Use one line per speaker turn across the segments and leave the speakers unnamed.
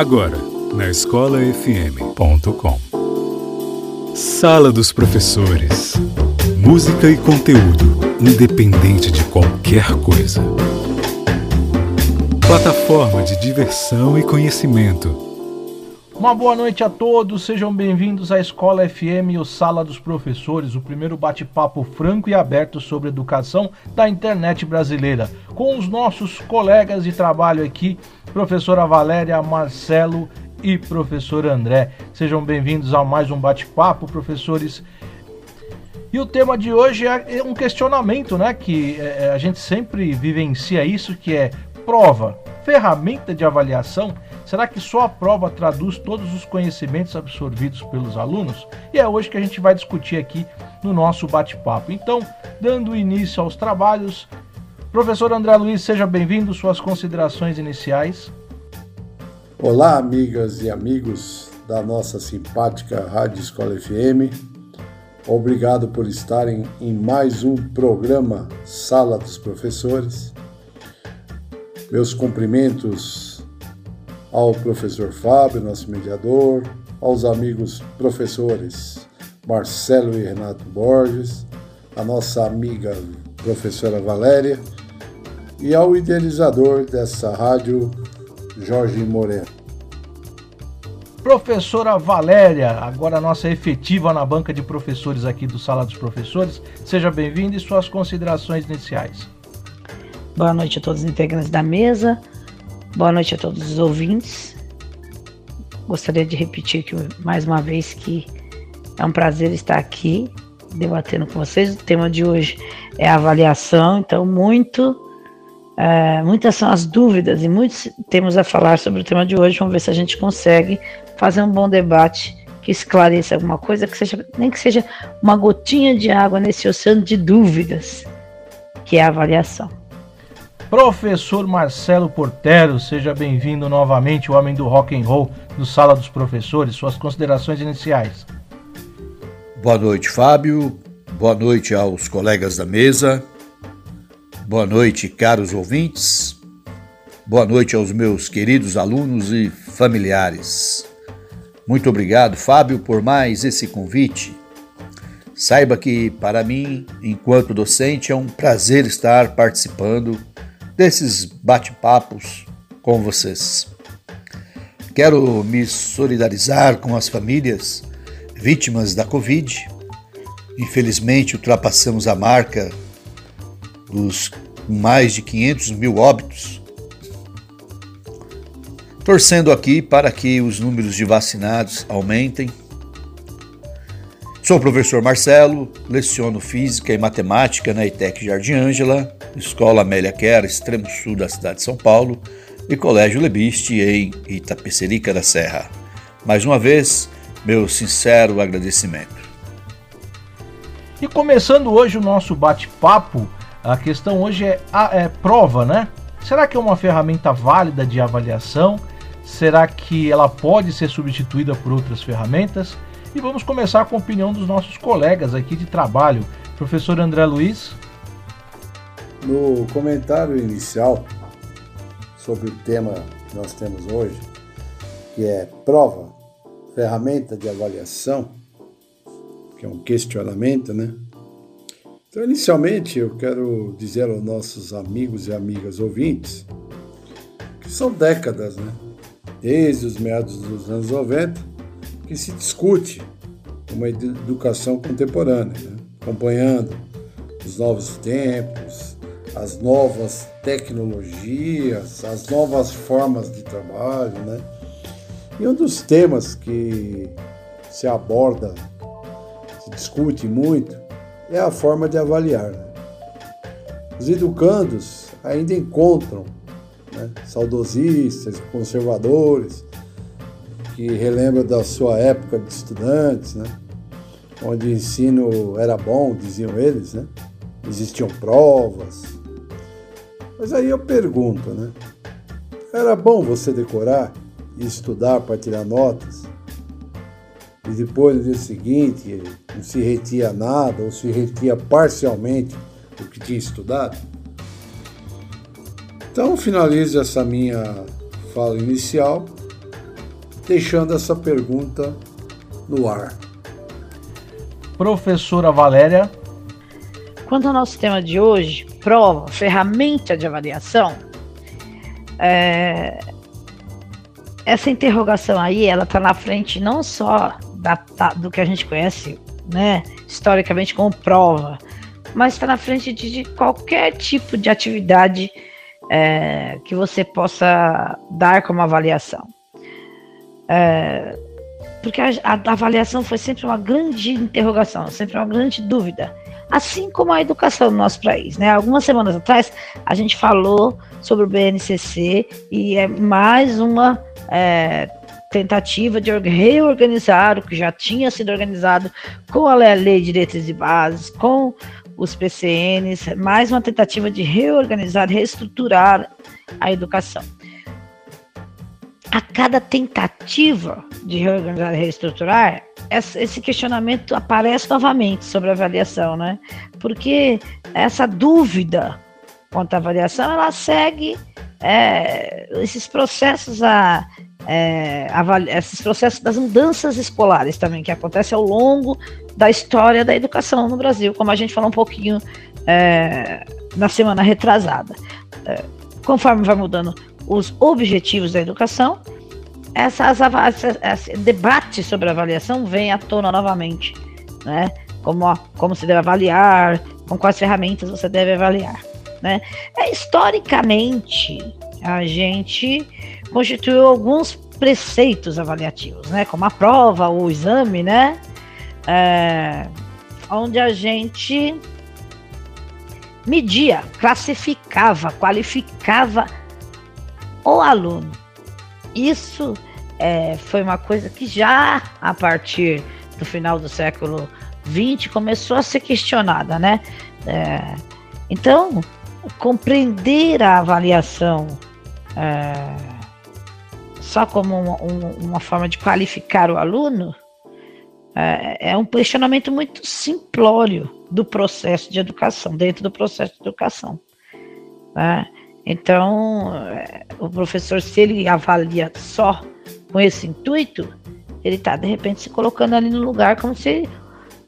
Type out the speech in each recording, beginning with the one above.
Agora, na escolafm.com. Sala dos Professores. Música e conteúdo, independente de qualquer coisa. Plataforma de diversão e conhecimento.
Uma boa noite a todos, sejam bem-vindos à Escola FM, o Sala dos Professores, o primeiro bate-papo franco e aberto sobre educação da internet brasileira, com os nossos colegas de trabalho aqui, professora Valéria, Marcelo e professor André. Sejam bem-vindos a mais um bate-papo, professores. E o tema de hoje é um questionamento, né? Que é, é, a gente sempre vivencia isso, que é prova, ferramenta de avaliação. Será que só a prova traduz todos os conhecimentos absorvidos pelos alunos? E é hoje que a gente vai discutir aqui no nosso bate-papo. Então, dando início aos trabalhos, professor André Luiz, seja bem-vindo. Suas considerações iniciais.
Olá, amigas e amigos da nossa simpática Rádio Escola FM. Obrigado por estarem em mais um programa Sala dos Professores. Meus cumprimentos ao professor Fábio, nosso mediador, aos amigos professores Marcelo e Renato Borges, a nossa amiga professora Valéria e ao idealizador dessa rádio, Jorge Moreno.
Professora Valéria, agora nossa efetiva na banca de professores aqui do Sala dos Professores, seja bem-vinda e suas considerações iniciais.
Boa noite a todos os integrantes da mesa, boa noite a todos os ouvintes. Gostaria de repetir que, mais uma vez que é um prazer estar aqui debatendo com vocês. O tema de hoje é avaliação, então muito é, muitas são as dúvidas e muitos temos a falar sobre o tema de hoje. Vamos ver se a gente consegue fazer um bom debate que esclareça alguma coisa, que seja, nem que seja uma gotinha de água nesse oceano de dúvidas, que é a avaliação.
Professor Marcelo Portero, seja bem-vindo novamente, o homem do rock and roll do Sala dos Professores. Suas considerações iniciais.
Boa noite, Fábio. Boa noite aos colegas da mesa. Boa noite, caros ouvintes. Boa noite aos meus queridos alunos e familiares. Muito obrigado, Fábio, por mais esse convite. Saiba que, para mim, enquanto docente, é um prazer estar participando desses bate-papos com vocês. Quero me solidarizar com as famílias vítimas da Covid. Infelizmente, ultrapassamos a marca dos mais de 500 mil óbitos, torcendo aqui para que os números de vacinados aumentem. Sou o professor Marcelo, leciono Física e Matemática na ITEC Jardim Ângela, Escola Amélia Quer, extremo sul da cidade de São Paulo, e Colégio Lebiste em Itapecerica da Serra. Mais uma vez, meu sincero agradecimento.
E começando hoje o nosso bate-papo, a questão hoje é, a, é prova, né? Será que é uma ferramenta válida de avaliação? Será que ela pode ser substituída por outras ferramentas? E vamos começar com a opinião dos nossos colegas aqui de trabalho. Professor André Luiz.
No comentário inicial sobre o tema que nós temos hoje, que é prova, ferramenta de avaliação, que é um questionamento, né? Então, inicialmente, eu quero dizer aos nossos amigos e amigas ouvintes que são décadas, né? desde os meados dos anos 90, que se discute uma educação contemporânea, né? acompanhando os novos tempos, as novas tecnologias, as novas formas de trabalho, né? E um dos temas que se aborda, se discute muito, é a forma de avaliar. Né? Os educandos ainda encontram né, saudosistas, conservadores, que relembram da sua época de estudantes, né, onde o ensino era bom, diziam eles, né, existiam provas. Mas aí eu pergunto, né, era bom você decorar e estudar para tirar notas? e depois no dia seguinte não se retia nada ou se retia parcialmente o que tinha estudado? Então finalizo essa minha fala inicial deixando essa pergunta no ar.
Professora Valéria.
Quanto ao nosso tema de hoje, prova, ferramenta de avaliação, é, essa interrogação aí, ela está na frente não só da, da, do que a gente conhece, né, historicamente como prova, mas está na frente de, de, qualquer tipo de atividade é, que você possa dar como avaliação. É, porque a, a, avaliação foi sempre uma grande interrogação, sempre uma grande dúvida, assim como a educação no nosso país. Né? Algumas semanas atrás a gente falou sobre o BNCC e é mais uma é, tentativa de reorganizar o que já tinha sido organizado com a Lei de Diretrizes e Bases, com os PCNs, mais uma tentativa de reorganizar, reestruturar a educação a cada tentativa de reorganizar e reestruturar, esse questionamento aparece novamente sobre a avaliação, né? Porque essa dúvida quanto à avaliação, ela segue é, esses processos a, é, esses processos das mudanças escolares também que acontecem ao longo da história da educação no Brasil, como a gente falou um pouquinho é, na semana retrasada. É, conforme vai mudando os objetivos da educação, essas, esse debate sobre avaliação vem à tona novamente, né? Como, como se deve avaliar, com quais ferramentas você deve avaliar, né? É, historicamente, a gente constituiu alguns preceitos avaliativos, né? Como a prova, o exame, né? É, onde a gente media, classificava, qualificava o aluno. Isso é, foi uma coisa que já a partir do final do século XX começou a ser questionada, né? É, então, compreender a avaliação é, só como uma, uma, forma de qualificar o aluno é, é um questionamento muito simplório do processo de educação, dentro do processo de educação. Né? Então, o professor, se ele avalia só com esse intuito, ele está, de repente, se colocando ali no lugar como se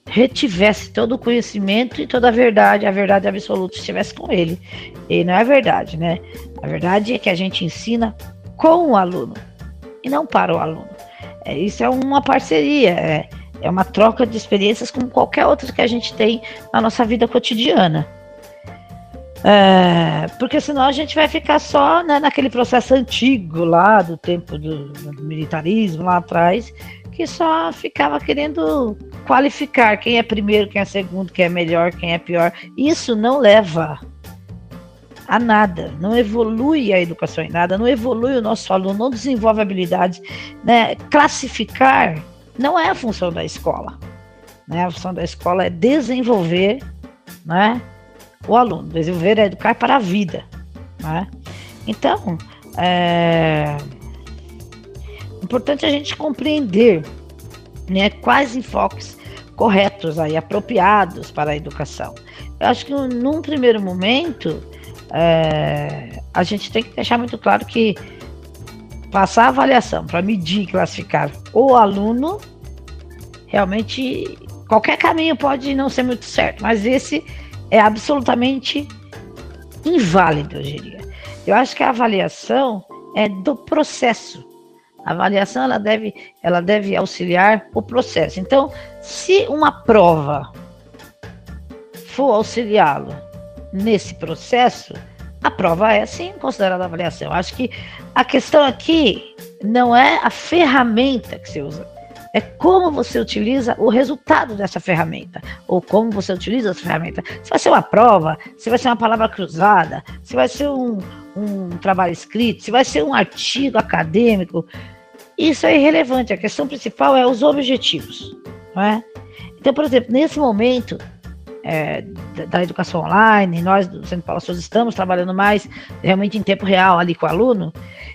retivesse todo o conhecimento e toda a verdade, a verdade absoluta estivesse com ele. E não é verdade, né? A verdade é que a gente ensina com o aluno e não para o aluno. É, isso é uma parceria, é, é uma troca de experiências como qualquer outra que a gente tem na nossa vida cotidiana. É, porque senão a gente vai ficar só né, naquele processo antigo lá do tempo do, do, militarismo lá atrás, que só ficava querendo qualificar quem é primeiro, quem é segundo, quem é melhor, quem é pior. Isso não leva a nada, não evolui a educação em nada, não evolui o nosso aluno, não desenvolve habilidades. Né? Classificar não é a função da escola. Né? A função da escola é desenvolver né? O aluno. Desenvolver é educar para a vida. Né? Então, é importante a gente compreender né, quais enfoques corretos aí, apropriados para a educação. Eu acho que num primeiro momento é, a gente tem que deixar muito claro que passar a avaliação para medir e classificar o aluno realmente qualquer caminho pode não ser muito certo, mas esse é absolutamente inválido, eu diria. Eu acho que a avaliação é do processo. A avaliação ela deve, ela deve auxiliar o processo. Então, se uma prova for auxiliá-lo nesse processo, a prova é sim considerada avaliação. Acho que a questão aqui não é a ferramenta que você usa, é como você utiliza o resultado dessa ferramenta, ou como você utiliza essa ferramenta. Se vai ser uma prova, se vai ser uma palavra cruzada, se vai ser um, um trabalho escrito, se vai ser um artigo acadêmico, isso é irrelevante. A questão principal é os objetivos. Não é? Então, por exemplo, nesse momento é, da educação online, nós do Centro Souza estamos trabalhando mais realmente em tempo real ali com o aluno,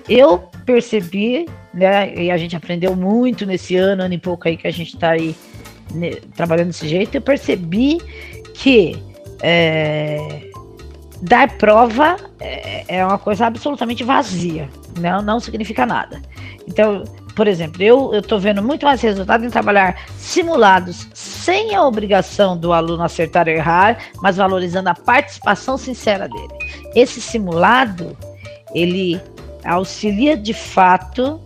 eu percebi, né, e a gente aprendeu muito nesse ano, ano e pouco aí que a gente está aí né, trabalhando desse jeito, eu percebi que é, dar prova é, é, uma coisa absolutamente vazia, não, não significa nada. Então, por exemplo, eu estou vendo muito mais resultado em trabalhar simulados sem a obrigação do aluno acertar ou errar, mas valorizando a participação sincera dele. Esse simulado, ele auxilia de fato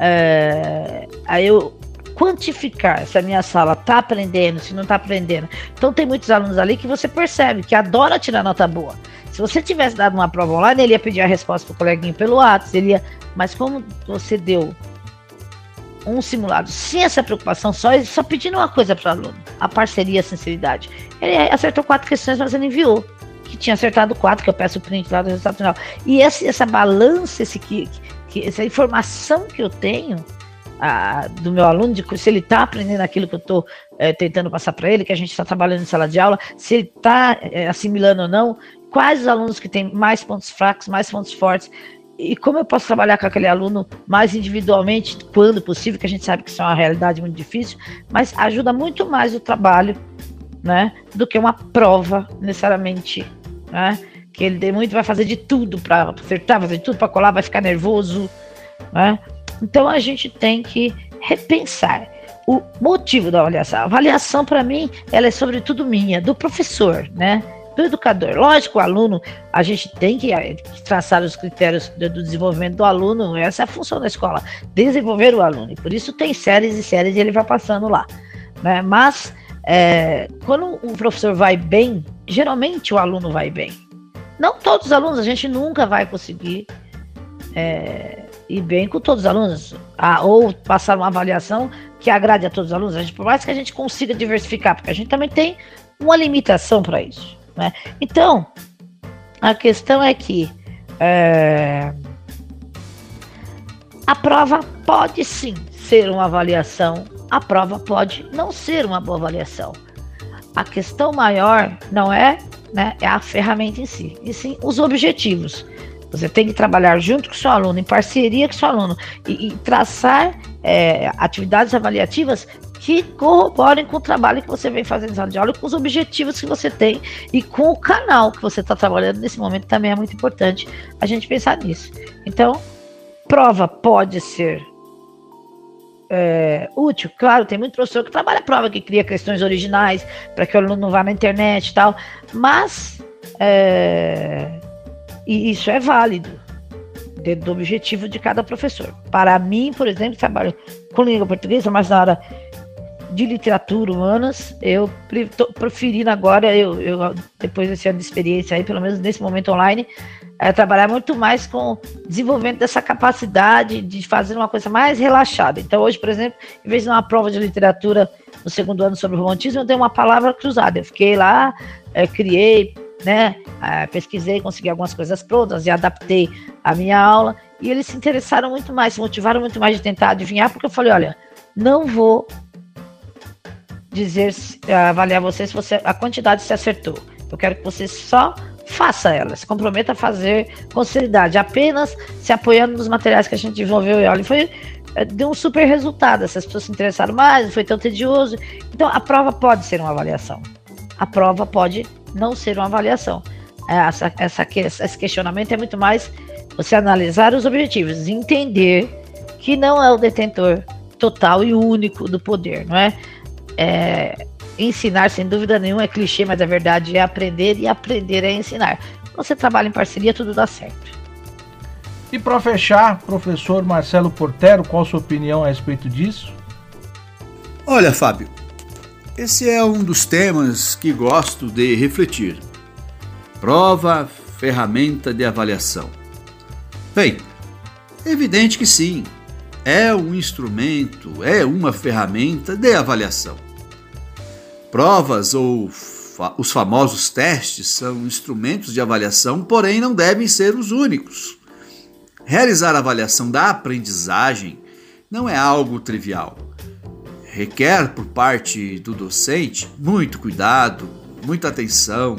é, a eu quantificar se a minha sala está aprendendo, se não está aprendendo. Então tem muitos alunos ali que você percebe que adora tirar nota boa. Se você tivesse dado uma prova online, ele ia pedir a resposta para o coleguinho pelo WhatsApp, ele ia... mas como você deu um simulado sem essa preocupação, só, só pedindo uma coisa para o aluno, a parceria, a sinceridade. Ele acertou quatro questões, mas ele enviou. Que tinha acertado quatro, que eu peço o print lá do resultado final. E esse, essa balança, esse, que, que, essa informação que eu tenho a, do meu aluno, de se ele está aprendendo aquilo que eu estou é, tentando passar para ele, que a gente está trabalhando em sala de aula, se ele está é, assimilando ou não, quais os alunos que têm mais pontos fracos, mais pontos fortes, e como eu posso trabalhar com aquele aluno mais individualmente, quando possível, que a gente sabe que isso é uma realidade muito difícil, mas ajuda muito mais o trabalho, né, do que uma prova necessariamente, né, que ele muito vai fazer de tudo para acertar, fazer de tudo para colar, vai ficar nervoso, né? Então a gente tem que repensar o motivo da avaliação. A avaliação para mim, ela é sobretudo minha, do professor, né? Do educador. Lógico, o aluno, a gente tem que eh, traçar os critérios do desenvolvimento do aluno, essa é a função da escola, desenvolver o aluno. E por isso tem séries e séries e ele vai passando lá. Né? Mas é, quando o professor vai bem, geralmente o aluno vai bem. Não todos os alunos, a gente nunca vai conseguir é, ir bem com todos os alunos, a, ou passar uma avaliação que agrade a todos os alunos. A gente, por mais que a gente consiga diversificar, porque a gente também tem uma limitação para isso. Né? Então, a questão é que é, a prova pode sim ser uma avaliação, a prova pode não ser uma boa avaliação. A questão maior não é, né, é a ferramenta em si, e sim os objetivos. Você tem que trabalhar junto com o seu aluno, em parceria com o seu aluno, e, e traçar é, atividades avaliativas que corroborem com o trabalho que você vem fazendo de aula, com os objetivos que você tem e com o canal que você está trabalhando nesse momento também é muito importante a gente pensar nisso. Então, prova pode ser é, útil, claro, tem muito professor que trabalha prova, que cria questões originais para que o aluno não vá na internet e tal, mas é, e isso é válido dentro do objetivo de cada professor. Para mim, por exemplo, trabalho com língua portuguesa, mas na hora de literatura humanas, eu tô preferindo agora, eu, eu, depois desse ano de experiência aí, pelo menos nesse momento online, é, trabalhar muito mais com desenvolvimento dessa capacidade de fazer uma coisa mais relaxada. Então, hoje, por exemplo, em vez de uma prova de literatura no segundo ano sobre romantismo, eu dei uma palavra cruzada. Eu fiquei lá, é, criei, né, é, pesquisei, consegui algumas coisas prontas e adaptei a minha aula. E eles se interessaram muito mais, se motivaram muito mais de tentar adivinhar, porque eu falei: olha, não vou dizer, avaliar você se você a quantidade se acertou. Eu quero que você só faça ela, se comprometa a fazer com seriedade, apenas se apoiando nos materiais que a gente desenvolveu e olha, foi eh, deu um super resultado, essas pessoas se interessaram mais, foi tão tedioso. Então a prova pode ser uma avaliação. A prova pode não ser uma avaliação. É, essa, essa, esse questionamento é muito mais você analisar os objetivos, entender que não é o detentor total e único do poder, não é? É, ensinar, sem dúvida nenhuma, é clichê, mas a verdade é aprender e aprender é ensinar. Você trabalha em parceria, tudo dá certo.
E para fechar, professor Marcelo Portero, qual a sua opinião a respeito disso?
Olha, Fábio, esse é um dos temas que gosto de refletir. Prova, ferramenta de avaliação. Bem, é evidente que sim, é um instrumento, é uma ferramenta de avaliação. Provas ou fa os famosos testes são instrumentos de avaliação, porém não devem ser os únicos. Realizar a avaliação da aprendizagem não é algo trivial. Requer por parte do docente muito cuidado, muita atenção.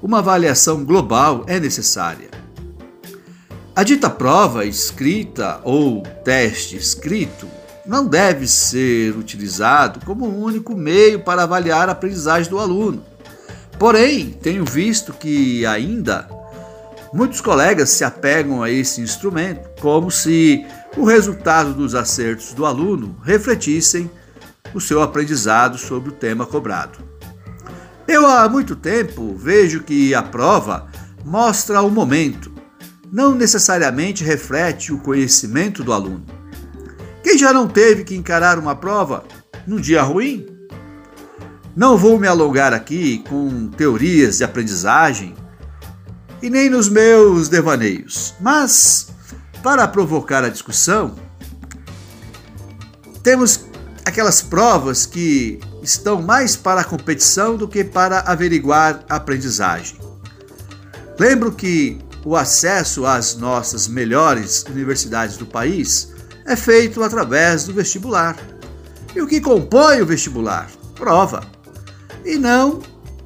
Uma avaliação global é necessária. A dita prova escrita ou teste escrito não deve ser utilizado como o único meio para avaliar a aprendizagem do aluno. Porém, tenho visto que ainda Muitos colegas se apegam a esse instrumento como se o resultado dos acertos do aluno refletissem o seu aprendizado sobre o tema cobrado. Eu há muito tempo vejo que a prova mostra o momento, não necessariamente reflete o conhecimento do aluno. Quem já não teve que encarar uma prova num dia ruim? Não vou me alongar aqui com teorias de aprendizagem e nem nos meus devaneios, mas para provocar a discussão, temos aquelas provas que estão mais para a competição do que para averiguar a aprendizagem. Lembro que o acesso às nossas melhores universidades do país é feito através do vestibular. E o que compõe o vestibular? Prova. E não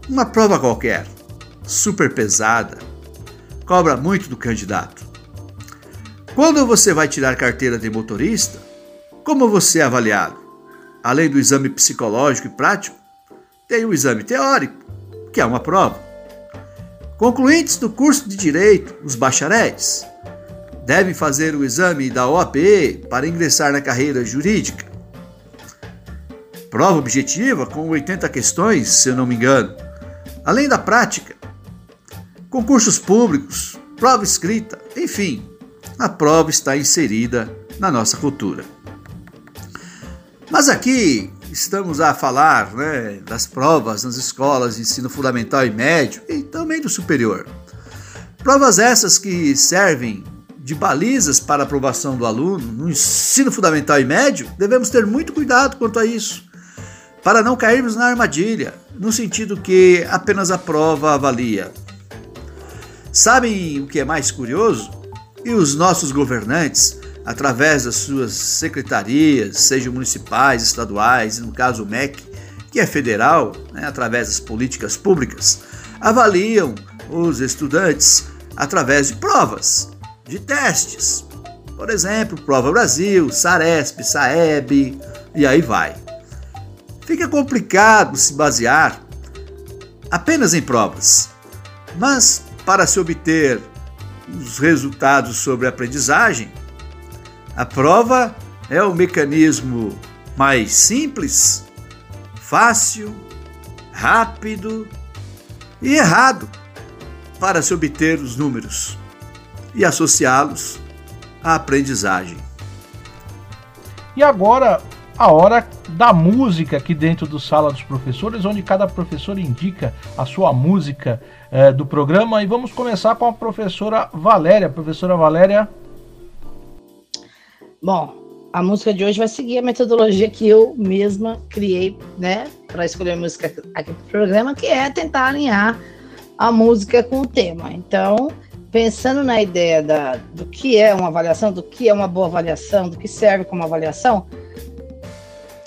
uma prova qualquer, super pesada, cobra muito do candidato. Quando você vai tirar carteira de motorista, como você é avaliado? Além do exame psicológico e prático, tem o exame teórico, que é uma prova. Concluintes do curso de Direito, os bacharéis, devem fazer o exame da OAB para ingressar na carreira jurídica. Prova objetiva com 80 questões, se eu não me engano. Além da prática, concursos públicos, prova escrita, enfim, a prova está inserida na nossa cultura. Mas aqui estamos a falar né, das provas nas escolas de ensino fundamental e médio e também do superior. Provas essas que servem de balizas para aprovação do aluno no ensino fundamental e médio, devemos ter muito cuidado quanto a isso, para não cairmos na armadilha, no sentido que apenas a prova avalia. Sabem o que é mais curioso? E os nossos governantes através das suas secretarias, sejam municipais, estaduais, no caso o MEC, que é federal, né, através das políticas públicas, avaliam os estudantes através de provas, de testes. Por exemplo, Prova Brasil, Saresp, Saeb e aí vai. Fica complicado se basear apenas em provas, mas para se obter os resultados sobre a aprendizagem, a prova é o mecanismo mais simples, fácil, rápido e errado para se obter os números e associá-los à aprendizagem.
E agora, a hora da música aqui dentro do Sala dos Professores, onde cada professor indica a sua música eh, do programa. E vamos começar com a professora Valéria. Professora Valéria,
Bom, a música de hoje vai seguir a metodologia que eu mesma criei, né, para escolher a música aqui pro programa, que é tentar alinhar a música com o tema. Então, pensando na ideia da, do que é uma avaliação, do que é uma boa avaliação, do que serve como avaliação,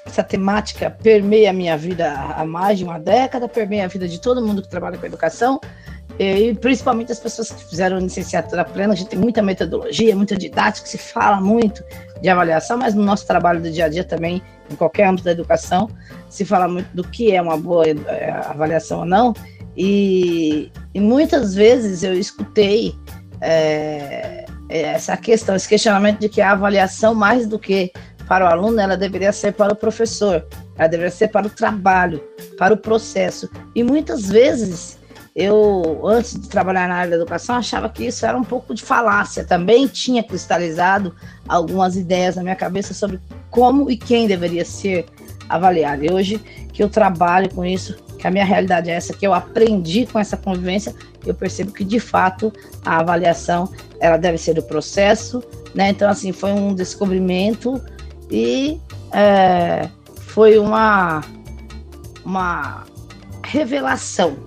essa temática permeia a minha vida há mais de uma década, permeia a vida de todo mundo que trabalha com educação, e principalmente as pessoas que fizeram licenciatura plena, a gente tem muita metodologia, muita didática, se fala muito de avaliação, mas no nosso trabalho do dia a dia também, em qualquer âmbito da educação, se fala muito do que é uma boa é, avaliação ou não, e, e muitas vezes eu escutei é, essa questão, esse questionamento de que a avaliação, mais do que para o aluno, ela deveria ser para o professor, ela deveria ser para o trabalho, para o processo. E muitas vezes eu, antes de trabalhar na área da educação, achava que isso era um pouco de falácia. Também tinha cristalizado algumas ideias na minha cabeça sobre como e quem deveria ser avaliado. E hoje que eu trabalho com isso, que a minha realidade é essa, que eu aprendi com essa convivência, eu percebo que de fato a avaliação ela deve ser do processo, né? Então assim foi um descobrimento e é, foi uma uma revelação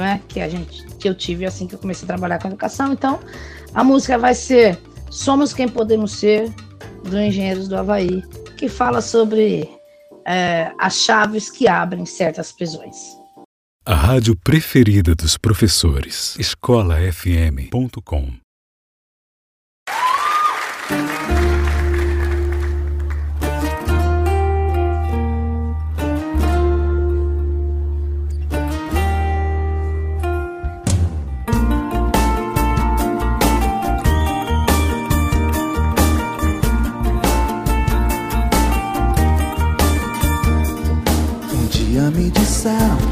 é que a gente que eu tive assim que eu comecei a trabalhar com educação. Então, a música vai ser Somos Quem Podemos Ser, do Engenheiros do Havaí, que fala sobre é, as chaves que abrem certas prisões.
A rádio preferida dos professores. EscolaFM.com Um dia me
disseram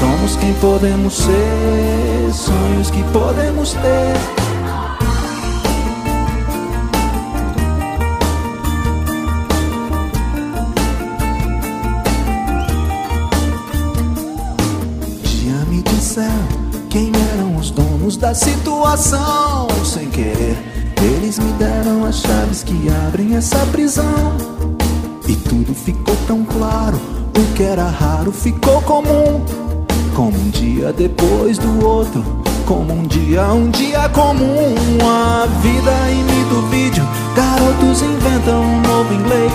somos quem podemos ser, sonhos que podemos ter. Quem eram os donos da situação, sem querer. Eles me deram as chaves que abrem essa prisão. E tudo ficou tão claro, o que era raro ficou comum. Como um dia depois do outro, como um dia, um dia comum. A vida imita o vídeo, garotos inventam um novo inglês.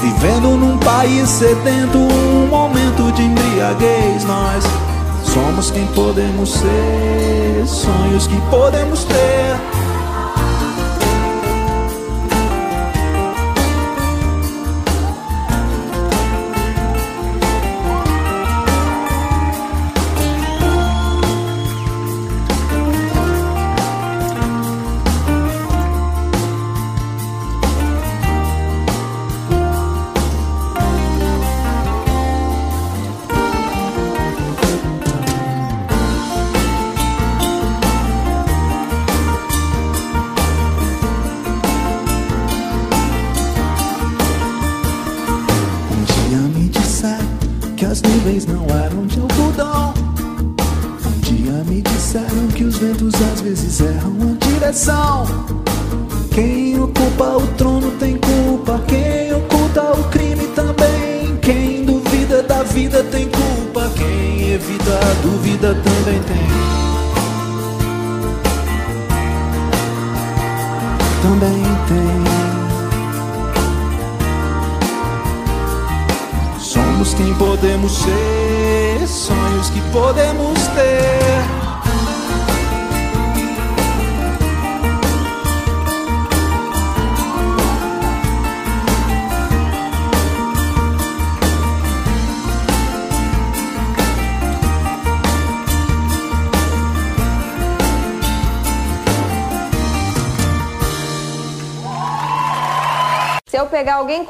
Vivendo num país sedento, um momento de embriaguez. Nós somos quem podemos ser, sonhos que podemos ter.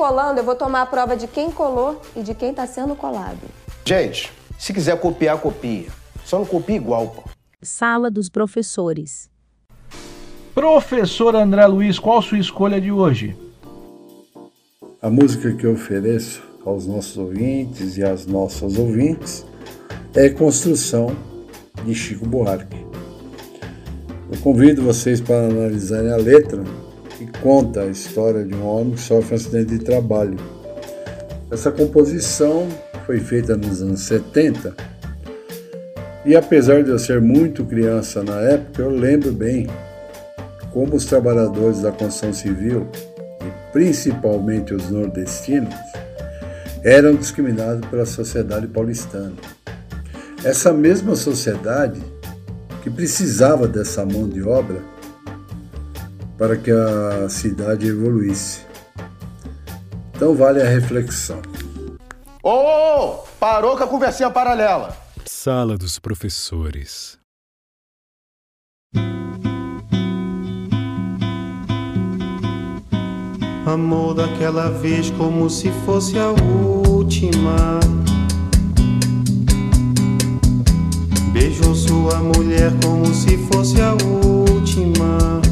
Colando, eu vou tomar a prova de quem colou e de quem está sendo colado.
Gente, se quiser copiar, copia. Só não copia igual, pô.
Sala dos professores.
Professor André Luiz, qual sua escolha de hoje?
A música que eu ofereço aos nossos ouvintes e às nossas ouvintes é Construção de Chico Buarque. Eu convido vocês para analisarem a letra que conta a história de um homem que sofre um acidente de trabalho. Essa composição foi feita nos anos 70 e apesar de eu ser muito criança na época, eu lembro bem como os trabalhadores da construção civil, e principalmente os nordestinos, eram discriminados pela sociedade paulistana. Essa mesma sociedade que precisava dessa mão de obra para que a cidade evoluísse. Então vale a reflexão.
Ô, oh, oh, parou com a conversinha paralela.
Sala dos professores.
Amor daquela vez como se fosse a última. Beijou sua mulher como se fosse a última.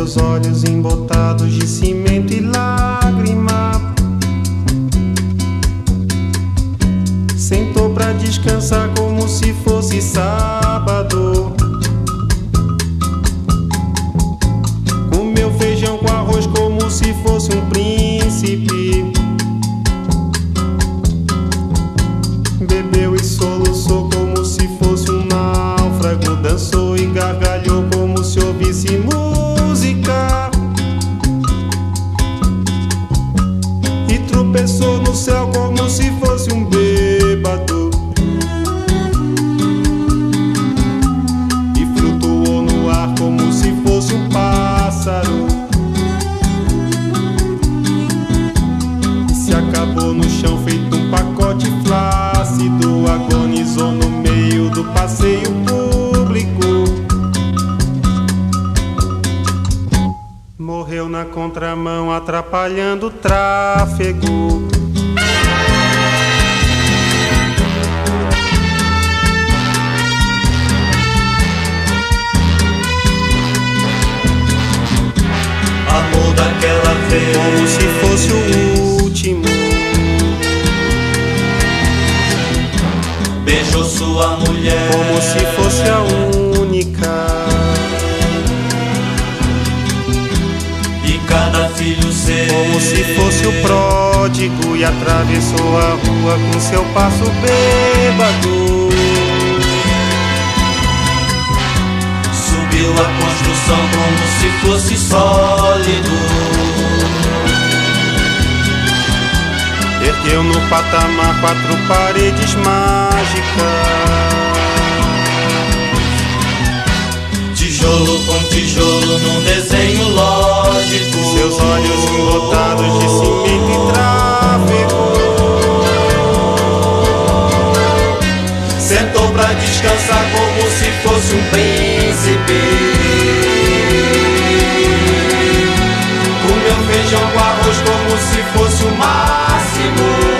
Seus olhos embotados de cimento e lágrima. Sentou pra descansar como se fosse sábado.
Amor daquela vez
Como se fosse o último.
Beijou sua mulher
Como se fosse a única.
E cada filho seu
Como se fosse o pródigo e atravessou a rua com seu passo bêbado.
Subiu a construção como se fosse sólido
Ergueu no patamar quatro paredes mágicas.
Tijolo com tijolo num desenho lógico.
Seus olhos embotados de cimento e tráfego.
Sentou pra descansar como se fosse um príncipe. Comeu feijão com arroz como se fosse o máximo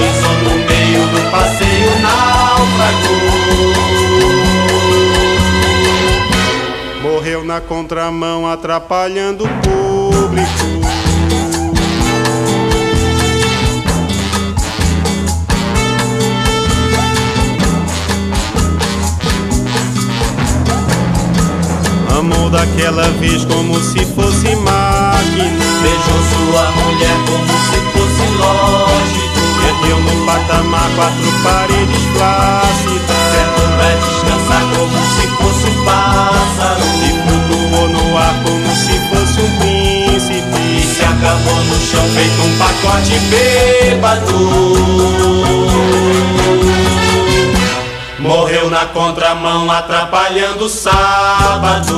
Morreu na contramão, atrapalhando o público. Amou daquela vez como se fosse máquina.
Beijou sua mulher como se fosse lógico
Ergueu no patamar quatro paredes plácidas.
Sentou pra descansar como se fosse um pássaro
E flutuou no ar como se fosse um príncipe.
E se acabou no chão feito um pacote bêbado Morreu na contramão atrapalhando o sábado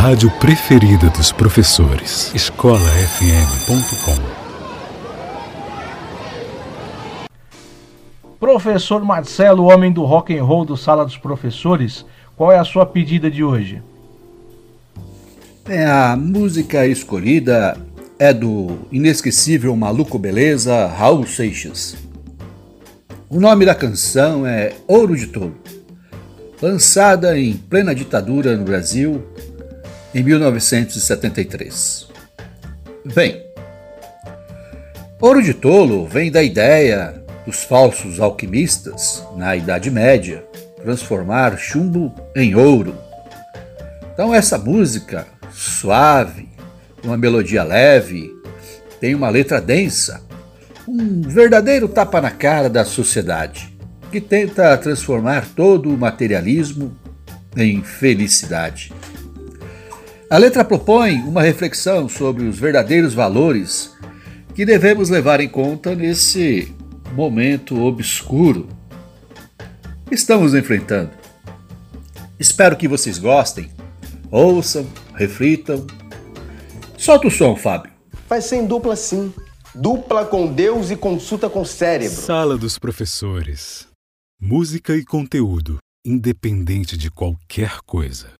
rádio preferida dos professores. escolafm.com.
Professor Marcelo, homem do rock and roll do Sala dos Professores, qual é a sua pedida de hoje?
É, a música escolhida é do inesquecível Maluco Beleza, Raul Seixas. O nome da canção é Ouro de Tolo, lançada em plena ditadura no Brasil em 1973. Bem, Ouro de Tolo vem da ideia dos falsos alquimistas, na Idade Média, transformar chumbo em ouro. Então, essa música suave, uma melodia leve, tem uma letra densa, um verdadeiro tapa na cara da sociedade, que tenta transformar todo o materialismo em felicidade. A letra propõe uma reflexão sobre os verdadeiros valores que devemos levar em conta nesse momento obscuro que estamos enfrentando. Espero que vocês gostem, ouçam, reflitam. Solta o som, Fábio.
Vai ser em dupla sim. Dupla com Deus e consulta com o cérebro.
Sala dos Professores. Música e conteúdo, independente de qualquer coisa.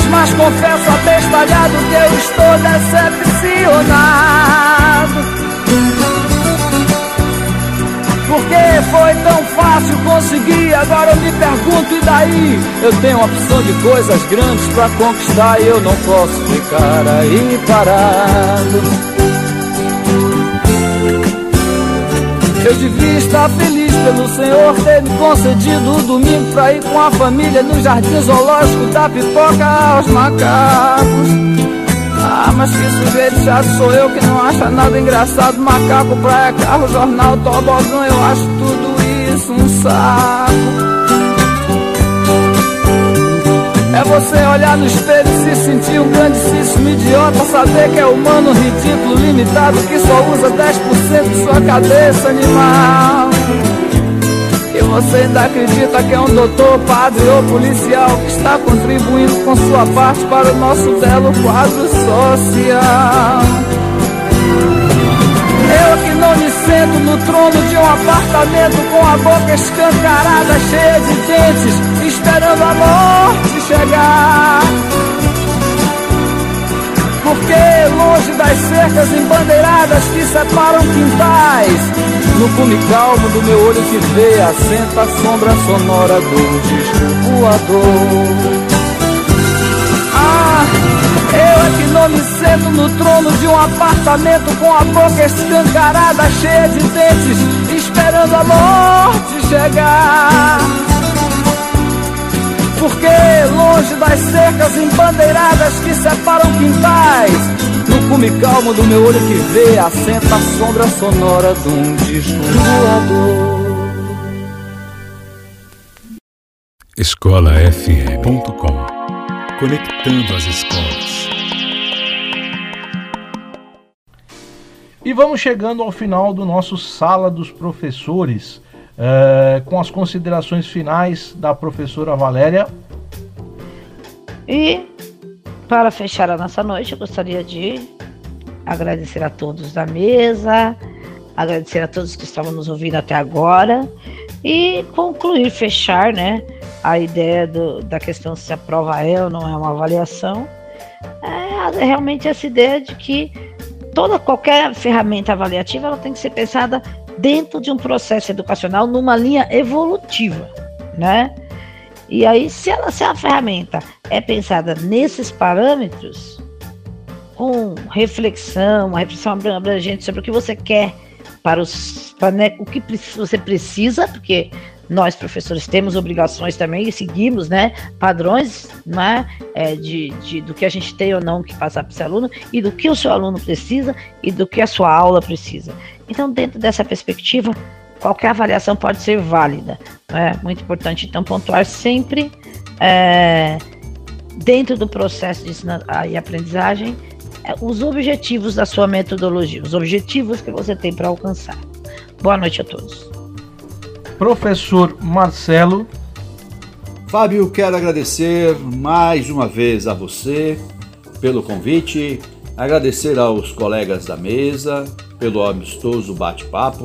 mas confesso abestalhado que eu estou decepcionado. Porque foi tão fácil conseguir, agora eu me pergunto, e daí? Eu tenho uma opção de coisas grandes para conquistar e eu não posso ficar aí parado. Eu devia estar feliz pelo Senhor ter me concedido o domingo pra ir com a família no jardim zoológico da pipoca aos macacos. Ah, mas que sujeito chato sou eu que não acha nada engraçado. Macaco, praia, carro, jornal, tobogã, eu acho tudo isso um saco. É você olhar no espelho e se sentir um grandíssimo idiota Saber que é humano, ridículo, limitado Que só usa 10% de sua cabeça animal. E você ainda acredita que é um doutor, padre ou policial Que está contribuindo com sua parte para o nosso belo quadro social. Eu que não me sento no trono de um apartamento com a boca escancarada, cheia de dentes, esperando a morte chegar. Porque longe das cercas embandeiradas que separam quintais, no cume calmo do meu olho que vê, assenta a sombra sonora do disco voador. Eu é que não me sento no trono de um apartamento com a boca escancarada, cheia de dentes, esperando a morte chegar. Porque longe das cercas embandeiradas que separam quintais, no cume calmo do meu olho que vê, assenta a sombra sonora de um disco voador.
escolafm.com Conectando as escolas.
E vamos chegando ao final do nosso Sala dos Professores, é, com as considerações finais da professora Valéria.
E para fechar a nossa noite, eu gostaria de agradecer a todos da mesa, agradecer a todos que estavam nos ouvindo até agora e concluir, fechar, né, a ideia do, da questão se a prova é ou não é uma avaliação, é realmente essa ideia de que toda qualquer ferramenta avaliativa ela tem que ser pensada dentro de um processo educacional numa linha evolutiva, né? E aí, se ela se a ferramenta é pensada nesses parâmetros, com reflexão, uma reflexão abrangente sobre o que você quer para os para, né, o que você precisa, porque nós professores temos obrigações também e seguimos né, padrões né, é, de, de, do que a gente tem ou não que passar para esse aluno e do que o seu aluno precisa e do que a sua aula precisa. Então, dentro dessa perspectiva, qualquer avaliação pode ser válida. É muito importante, então, pontuar sempre é, dentro do processo de ensino e aprendizagem é, os objetivos da sua metodologia, os objetivos que você tem para alcançar. Boa noite a todos.
Professor Marcelo.
Fábio, quero agradecer mais uma vez a você pelo convite, agradecer aos colegas da mesa pelo amistoso bate-papo.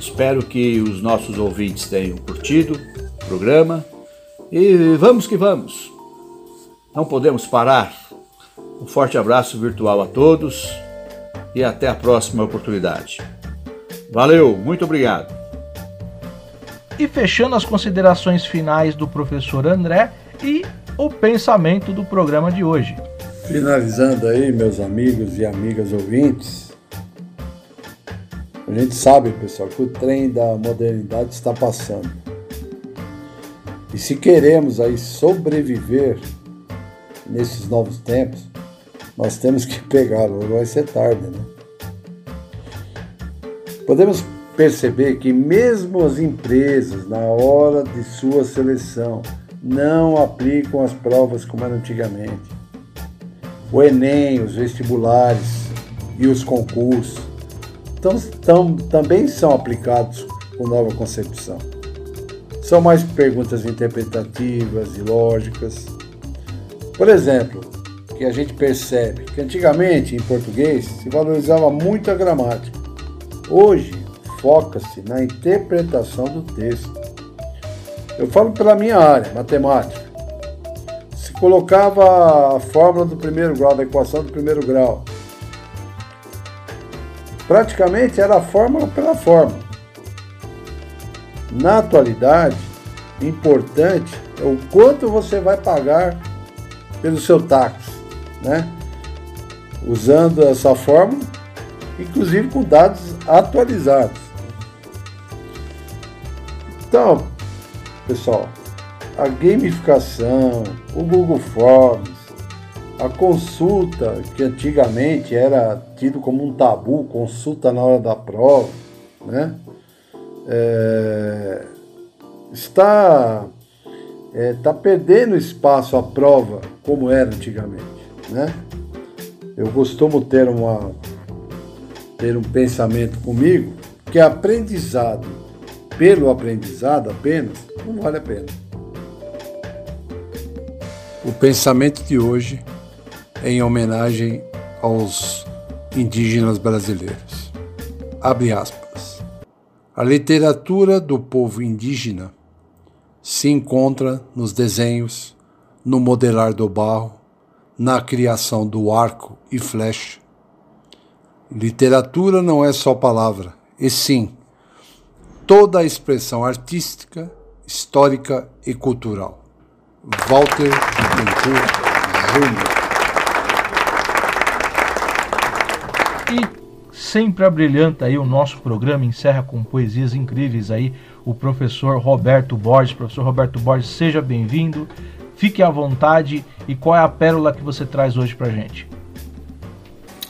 Espero que os nossos ouvintes tenham curtido o programa e vamos que vamos. Não podemos parar. Um forte abraço virtual a todos e até a próxima oportunidade. Valeu, muito obrigado.
E fechando as considerações finais do professor André e o pensamento do programa de hoje.
Finalizando aí, meus amigos e amigas ouvintes, a gente sabe, pessoal, que o trem da modernidade está passando. E se queremos aí sobreviver nesses novos tempos, nós temos que pegar, ou vai ser tarde, né? Podemos perceber que mesmo as empresas, na hora de sua seleção, não aplicam as provas como era antigamente. O Enem, os vestibulares e os concursos tão, tão, também são aplicados com nova concepção. São mais perguntas interpretativas e lógicas. Por exemplo, que a gente percebe que antigamente em português se valorizava muito a gramática. Hoje foca-se na interpretação do texto. Eu falo pela minha área, matemática. Se colocava a fórmula do primeiro grau, da equação do primeiro grau. Praticamente era fórmula pela fórmula. Na atualidade, importante é o quanto você vai pagar pelo seu táxi, né? Usando essa fórmula, inclusive com dados atualizados. Então, pessoal, a gamificação, o Google Forms, a consulta, que antigamente era tido como um tabu, consulta na hora da prova, né? É, está, é, está perdendo espaço a prova como era antigamente, né? Eu costumo ter, uma, ter um pensamento comigo que aprendizado pelo aprendizado apenas, não vale a pena. O pensamento de hoje em homenagem aos indígenas brasileiros. Abre aspas. A literatura do povo indígena se encontra nos desenhos, no modelar do barro, na criação do arco e flecha. Literatura não é só palavra, e sim toda a expressão artística, histórica e cultural. Walter Bittencourt
Júnior. E sempre abrilhanta aí o nosso programa, encerra com poesias incríveis aí o professor Roberto Borges. Professor Roberto Borges, seja bem-vindo, fique à vontade e qual é a pérola que você traz hoje pra gente?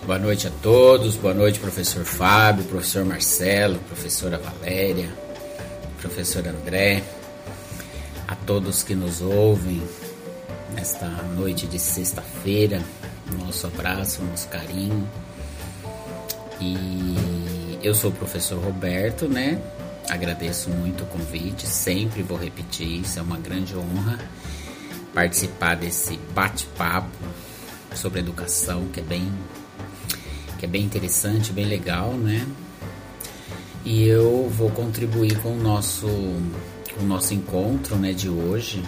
Boa noite a todos, boa noite, professor Fábio, professor Marcelo, professora Valéria, professor André, a todos que nos ouvem nesta noite de sexta-feira, nosso abraço, nosso carinho. E eu sou o professor Roberto, né? Agradeço muito o convite, sempre vou repetir, isso é uma grande honra participar desse bate-papo sobre educação, que é bem que é bem interessante, bem legal, né? E eu vou contribuir com o nosso com o nosso encontro, né, de hoje.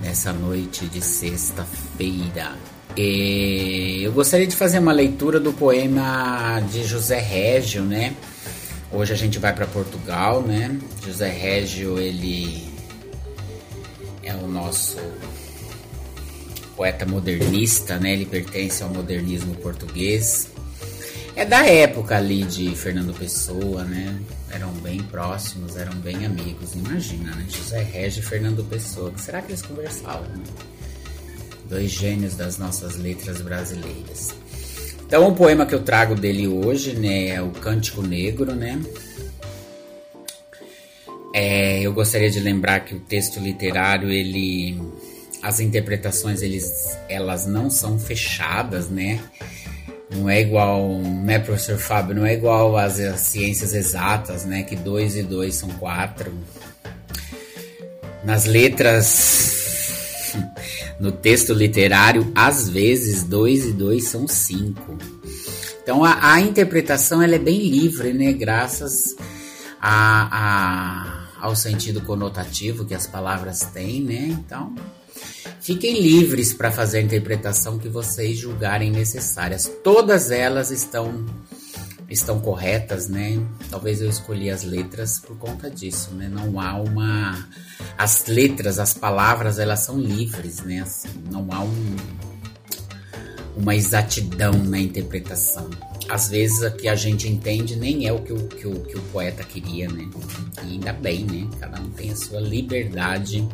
Nessa noite de sexta-feira. Eu gostaria de fazer uma leitura do poema de José Régio, né? Hoje a gente vai para Portugal, né? José Régio, ele é o nosso poeta modernista, né? Ele pertence ao modernismo português. É da época ali de Fernando Pessoa, né? Eram bem próximos, eram bem amigos. Imagina, né? José Régio e Fernando Pessoa. Será que eles conversavam? Né? Dois gênios das nossas letras brasileiras. Então, o poema que eu trago dele hoje, né, é o Cântico Negro, né? É, eu gostaria de lembrar que o texto literário, ele, as interpretações, eles, elas não são fechadas, né? Não é igual, né, professor Fábio? Não é igual às, às ciências exatas, né? Que dois e dois são quatro. Nas letras no texto literário, às vezes, dois e dois são cinco. Então a, a interpretação ela é bem livre, né? Graças a, a, ao sentido conotativo que as palavras têm, né? Então fiquem livres para fazer a interpretação que vocês julgarem necessárias. Todas elas estão estão corretas, né? Talvez eu escolhi as letras por conta disso, né? Não há uma as letras, as palavras, elas são livres, né? Assim, não há um, uma exatidão na interpretação. Às vezes o que a gente entende nem é o que o, que o, que o poeta queria, né? E ainda bem, né? Cada um tem a sua liberdade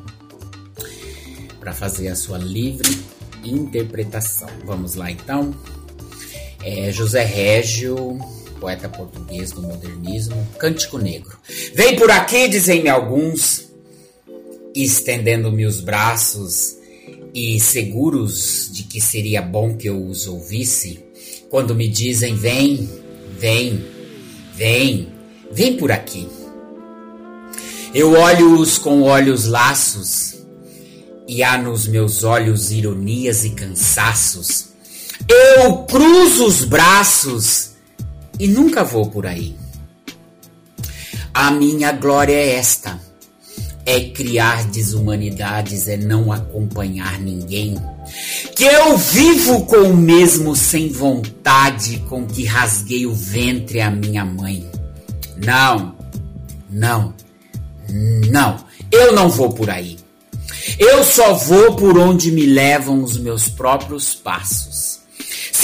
para fazer a sua livre interpretação. Vamos lá então. É, José Régio poeta português do modernismo, Cântico Negro. Vem por aqui, dizem-me alguns, estendendo-me os braços e seguros de que seria bom que eu os ouvisse, quando me dizem: vem, vem, vem, vem por aqui. Eu olho-os com olhos laços, e há nos meus olhos ironias e cansaços. Eu cruzo os braços e nunca vou por aí. A minha glória é esta: é criar desumanidades, é não acompanhar ninguém. Que eu vivo com o mesmo sem vontade com que rasguei o ventre à minha mãe. Não, não, não, eu não vou por aí. Eu só vou por onde me levam os meus próprios passos.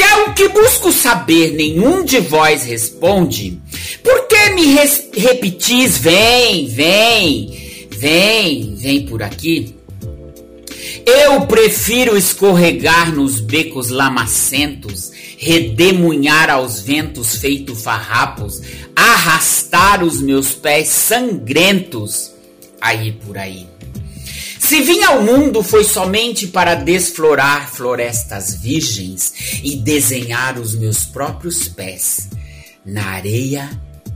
Se é o que busco saber, nenhum de vós responde, por que me repetis, vem, vem, vem, vem por aqui? Eu prefiro escorregar nos becos lamacentos, redemunhar aos ventos feito farrapos, arrastar os meus pés sangrentos, aí por aí. Se vim ao mundo foi somente para desflorar florestas virgens e desenhar os meus próprios pés na areia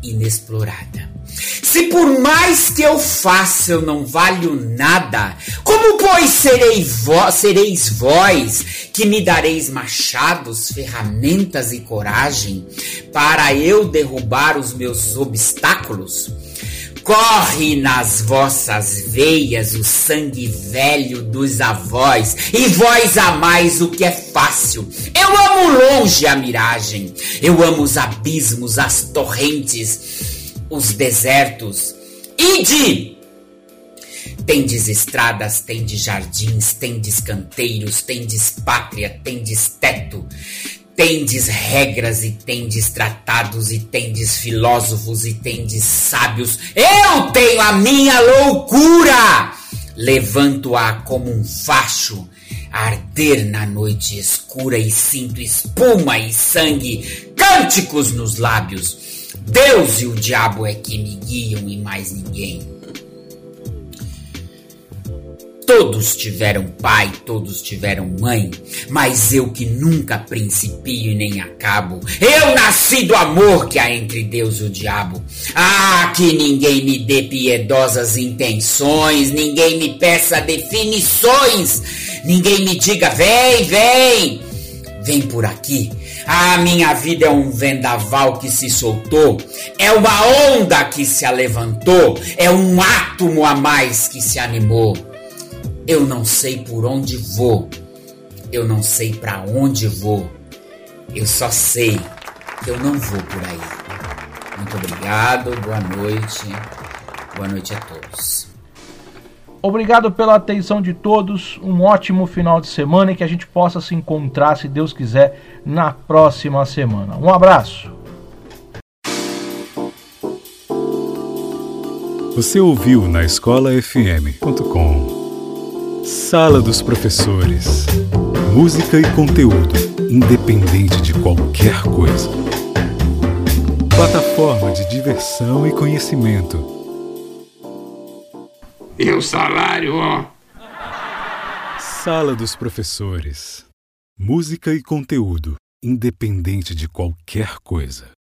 inexplorada. Se por mais que eu faça eu não valho nada, como pois serei vo sereis vós que me dareis machados, ferramentas e coragem para eu derrubar os meus obstáculos? Corre nas vossas veias o sangue velho dos avós, e vós amais o que é fácil. Eu amo longe a miragem, eu amo os abismos, as torrentes, os desertos. Ide! Tendes estradas, tendes jardins, tendes canteiros, tendes pátria, tendes teto, Tendes regras e tendes tratados e tendes filósofos e tendes sábios. Eu tenho a minha loucura! Levanto-a como um facho, arder na noite escura e sinto espuma e sangue, cânticos nos lábios. Deus e o diabo é que me guiam e mais ninguém. Todos tiveram pai, todos tiveram mãe, mas eu que nunca principio e nem acabo. Eu nasci do amor que há entre Deus e o diabo. Ah, que ninguém me dê piedosas intenções, ninguém me peça definições. Ninguém me diga, vem, vem, vem por aqui. A minha vida é um vendaval que se soltou, é uma onda que se alevantou, é um átomo a mais que se animou. Eu não sei por onde vou, eu não sei para onde vou, eu só sei que eu não vou por aí. Muito obrigado, boa noite, boa noite a todos.
Obrigado pela atenção de todos. Um ótimo final de semana e que a gente possa se encontrar, se Deus quiser, na próxima semana. Um abraço.
Você ouviu na escolafm.com Sala dos Professores. Música e conteúdo, independente de qualquer coisa. Plataforma de diversão e conhecimento
e o salário, ó.
Sala dos Professores. Música e conteúdo, independente de qualquer coisa.